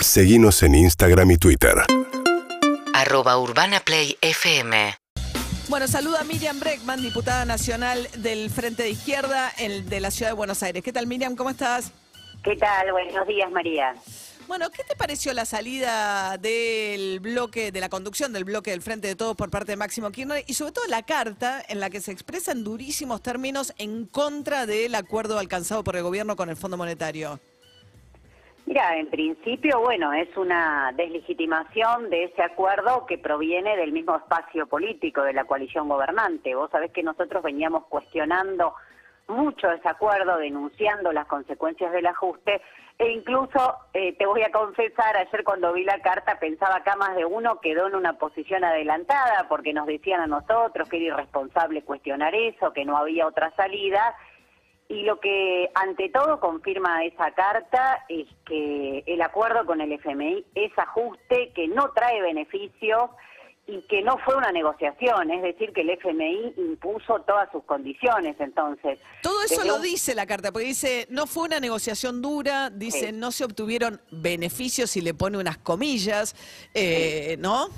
Seguimos en Instagram y Twitter. Arroba Urbana Play FM. Bueno, saluda a Miriam Breckman, diputada nacional del Frente de Izquierda el de la Ciudad de Buenos Aires. ¿Qué tal, Miriam? ¿Cómo estás? ¿Qué tal? Buenos días, María. Bueno, ¿qué te pareció la salida del bloque, de la conducción del bloque del Frente de Todos por parte de Máximo Kirchner y sobre todo la carta en la que se expresa en durísimos términos en contra del acuerdo alcanzado por el gobierno con el Fondo Monetario? Mira, en principio, bueno, es una deslegitimación de ese acuerdo que proviene del mismo espacio político de la coalición gobernante. Vos sabés que nosotros veníamos cuestionando mucho ese acuerdo, denunciando las consecuencias del ajuste e incluso, eh, te voy a confesar, ayer cuando vi la carta pensaba acá más de uno quedó en una posición adelantada porque nos decían a nosotros que era irresponsable cuestionar eso, que no había otra salida. Y lo que ante todo confirma esa carta es que el acuerdo con el FMI es ajuste, que no trae beneficios y que no fue una negociación, es decir, que el FMI impuso todas sus condiciones, entonces. Todo eso lo dice la carta, porque dice, no fue una negociación dura, dice, no se obtuvieron beneficios y le pone unas comillas, eh, ¿no?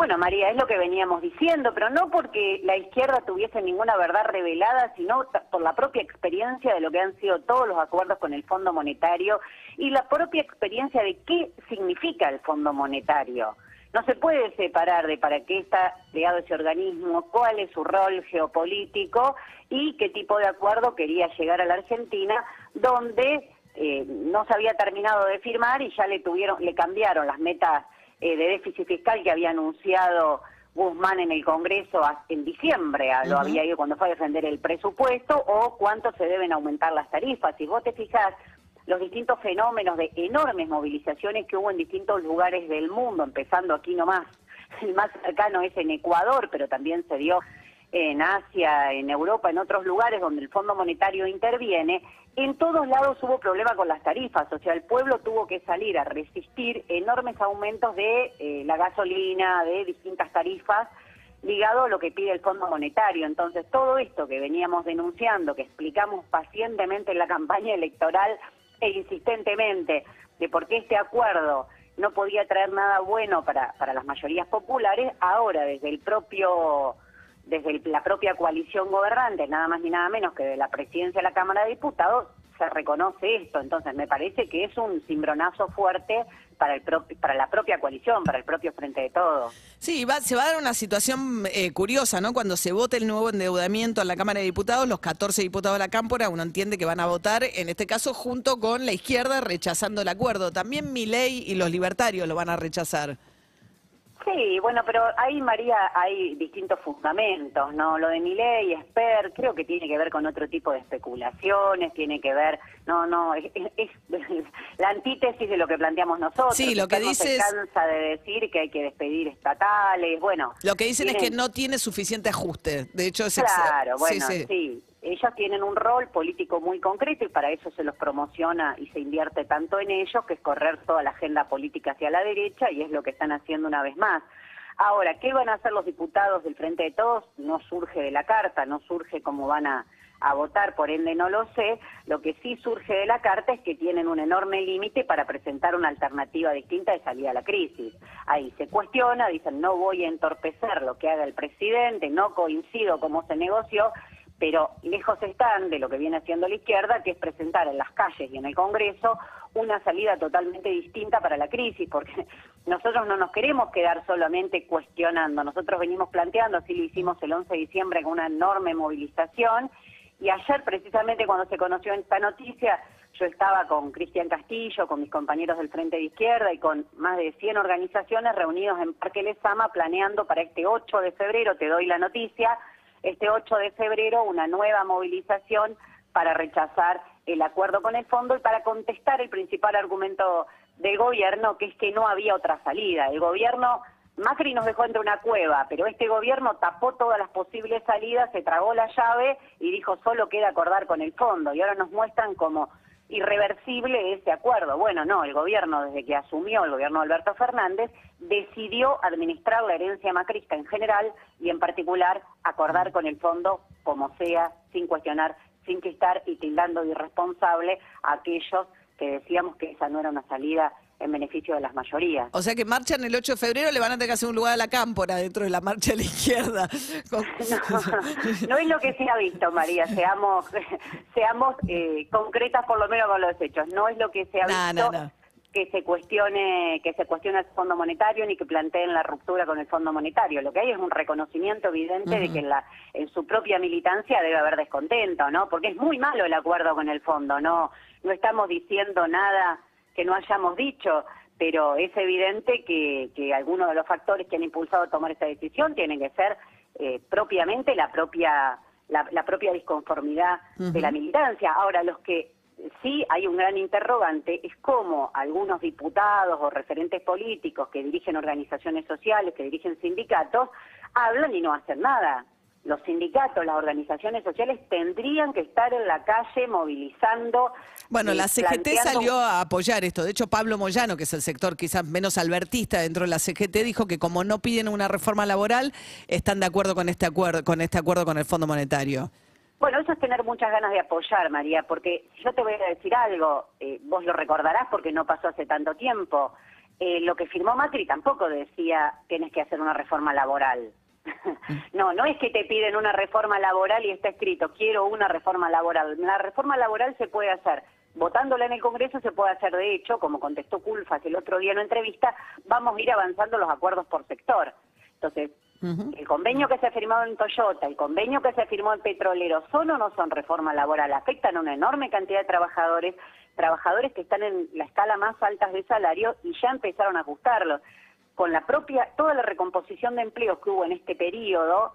Bueno, María, es lo que veníamos diciendo, pero no porque la izquierda tuviese ninguna verdad revelada, sino por la propia experiencia de lo que han sido todos los acuerdos con el Fondo Monetario y la propia experiencia de qué significa el Fondo Monetario. No se puede separar de para qué está creado ese organismo, cuál es su rol geopolítico y qué tipo de acuerdo quería llegar a la Argentina, donde eh, no se había terminado de firmar y ya le tuvieron, le cambiaron las metas eh, de déficit fiscal que había anunciado Guzmán en el Congreso en diciembre, lo había ido cuando fue a defender el presupuesto, o cuánto se deben aumentar las tarifas. Si vos te fijas, los distintos fenómenos de enormes movilizaciones que hubo en distintos lugares del mundo, empezando aquí nomás. El más cercano es en Ecuador, pero también se dio en Asia, en Europa, en otros lugares donde el Fondo Monetario interviene, en todos lados hubo problema con las tarifas, o sea, el pueblo tuvo que salir a resistir enormes aumentos de eh, la gasolina, de distintas tarifas, ligado a lo que pide el Fondo Monetario. Entonces, todo esto que veníamos denunciando, que explicamos pacientemente en la campaña electoral, e insistentemente de por qué este acuerdo no podía traer nada bueno para, para las mayorías populares, ahora desde el propio desde la propia coalición gobernante, nada más ni nada menos que de la presidencia de la Cámara de Diputados, se reconoce esto. Entonces, me parece que es un cimbronazo fuerte para, el para la propia coalición, para el propio Frente de Todos. Sí, va, se va a dar una situación eh, curiosa, ¿no? Cuando se vote el nuevo endeudamiento en la Cámara de Diputados, los 14 diputados de la Cámpora, uno entiende que van a votar, en este caso, junto con la izquierda, rechazando el acuerdo. También Milei y los libertarios lo van a rechazar. Sí, bueno, pero ahí, María, hay distintos fundamentos, ¿no? Lo de Miley, Esper, creo que tiene que ver con otro tipo de especulaciones, tiene que ver, no, no, es, la antítesis de lo que planteamos nosotros. Sí, lo que dice se cansa de decir que hay que despedir estatales, bueno. Lo que dicen es que no tiene suficiente ajuste, de hecho es... Claro, bueno, sí ellos tienen un rol político muy concreto y para eso se los promociona y se invierte tanto en ellos, que es correr toda la agenda política hacia la derecha y es lo que están haciendo una vez más. Ahora, ¿qué van a hacer los diputados del Frente de Todos? No surge de la carta, no surge cómo van a, votar, por ende no lo sé. Lo que sí surge de la carta es que tienen un enorme límite para presentar una alternativa distinta de salida a la crisis. Ahí se cuestiona, dicen no voy a entorpecer lo que haga el presidente, no coincido cómo se negoció, pero lejos están de lo que viene haciendo la izquierda, que es presentar en las calles y en el Congreso una salida totalmente distinta para la crisis, porque nosotros no nos queremos quedar solamente cuestionando, nosotros venimos planteando, así lo hicimos el 11 de diciembre con una enorme movilización, y ayer precisamente cuando se conoció esta noticia, yo estaba con Cristian Castillo, con mis compañeros del Frente de Izquierda y con más de 100 organizaciones reunidos en Parque Lezama planeando para este 8 de febrero, te doy la noticia, este 8 de febrero una nueva movilización para rechazar el acuerdo con el fondo y para contestar el principal argumento del gobierno, que es que no había otra salida. El gobierno, Macri nos dejó entre una cueva, pero este gobierno tapó todas las posibles salidas, se tragó la llave y dijo solo queda acordar con el fondo. Y ahora nos muestran como irreversible ese acuerdo. Bueno, no, el gobierno, desde que asumió el gobierno de Alberto Fernández, decidió administrar la herencia macrista en general y en particular acordar con el fondo como sea, sin cuestionar, sin que estar y tildando de irresponsable a aquellos que decíamos que esa no era una salida en beneficio de las mayorías. O sea que marchan el 8 de febrero, le van a tener que hacer un lugar a la cámpora dentro de la marcha de la izquierda. Con- No, no es lo que se ha visto, María, seamos, seamos eh, concretas por lo menos con los hechos. No es lo que se ha visto no, no. que se cuestione que se cuestione el Fondo Monetario ni que planteen la ruptura con el Fondo Monetario. Lo que hay es un reconocimiento evidente de que en, la, en su propia militancia debe haber descontento, ¿no? Porque es muy malo el acuerdo con el Fondo, no no estamos diciendo nada que no hayamos dicho, pero es evidente que, que algunos de los factores que han impulsado a tomar esta decisión tienen que ser eh, propiamente la propia la, la propia disconformidad de la militancia. Ahora, los que sí hay un gran interrogante es cómo algunos diputados o referentes políticos que dirigen organizaciones sociales, que dirigen sindicatos, hablan y no hacen nada. Los sindicatos, las organizaciones sociales tendrían que estar en la calle movilizando. Bueno, la CGT planteando- salió a apoyar esto. De hecho, Pablo Moyano, que es el sector quizás menos albertista dentro de la CGT, dijo que como no piden una reforma laboral, están de acuerdo con este acuerdo, con este acuerdo con el Fondo Monetario. Bueno, eso es tener muchas ganas de apoyar, María, porque si yo te voy a decir algo, eh, vos lo recordarás porque no pasó hace tanto tiempo. Eh, lo que firmó Macri tampoco decía tienes que hacer una reforma laboral. no, no es que te piden una reforma laboral y está escrito quiero una reforma laboral. La reforma laboral se puede hacer votándola en el Congreso, se puede hacer de hecho, como contestó Culfas el otro día en una entrevista, vamos a ir avanzando los acuerdos por sector. Entonces, el convenio que se ha firmado en Toyota, el convenio que se firmó en Petrolero, ¿son o no son reforma laboral? Afectan a una enorme cantidad de trabajadores, trabajadores que están en la escala más alta de salario y ya empezaron a ajustarlos. Con la propia, toda la recomposición de empleos que hubo en este periodo,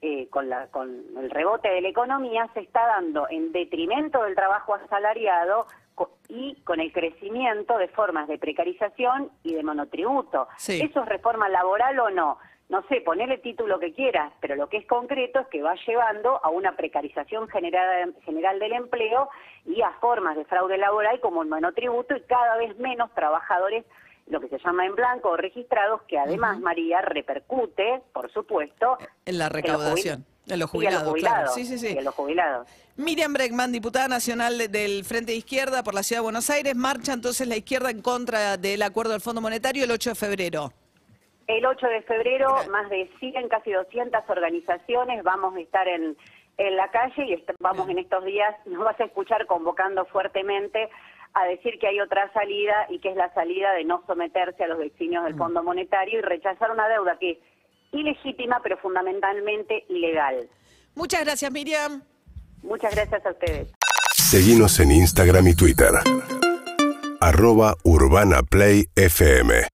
eh, con, la, con el rebote de la economía, se está dando en detrimento del trabajo asalariado y con el crecimiento de formas de precarización y de monotributo. Sí. ¿Eso es reforma laboral o no? No sé, ponerle el título que quieras, pero lo que es concreto es que va llevando a una precarización general, general del empleo y a formas de fraude laboral como el monotributo y cada vez menos trabajadores, lo que se llama en blanco o registrados, que además, María, repercute, por supuesto, En la los recaudación. En los y a jubilados, claro. jubilados, Sí, sí, sí. y a los jubilados. Miriam Bregman, diputada nacional de- del Frente de Izquierda por la Ciudad de Buenos Aires, marcha entonces la izquierda en contra del acuerdo del Fondo Monetario el 8 de febrero. El 8 de febrero, más de 100, casi 200 organizaciones vamos a estar en, en la calle y vamos en estos días, nos vas a escuchar convocando fuertemente a decir que hay otra salida y que es la salida de no someterse a los designios del Fondo Monetario y rechazar una deuda que es ilegítima pero fundamentalmente ilegal. Muchas gracias, Miriam. Muchas gracias a ustedes. Seguimos en Instagram y Twitter. Arroba Urbana Play FM.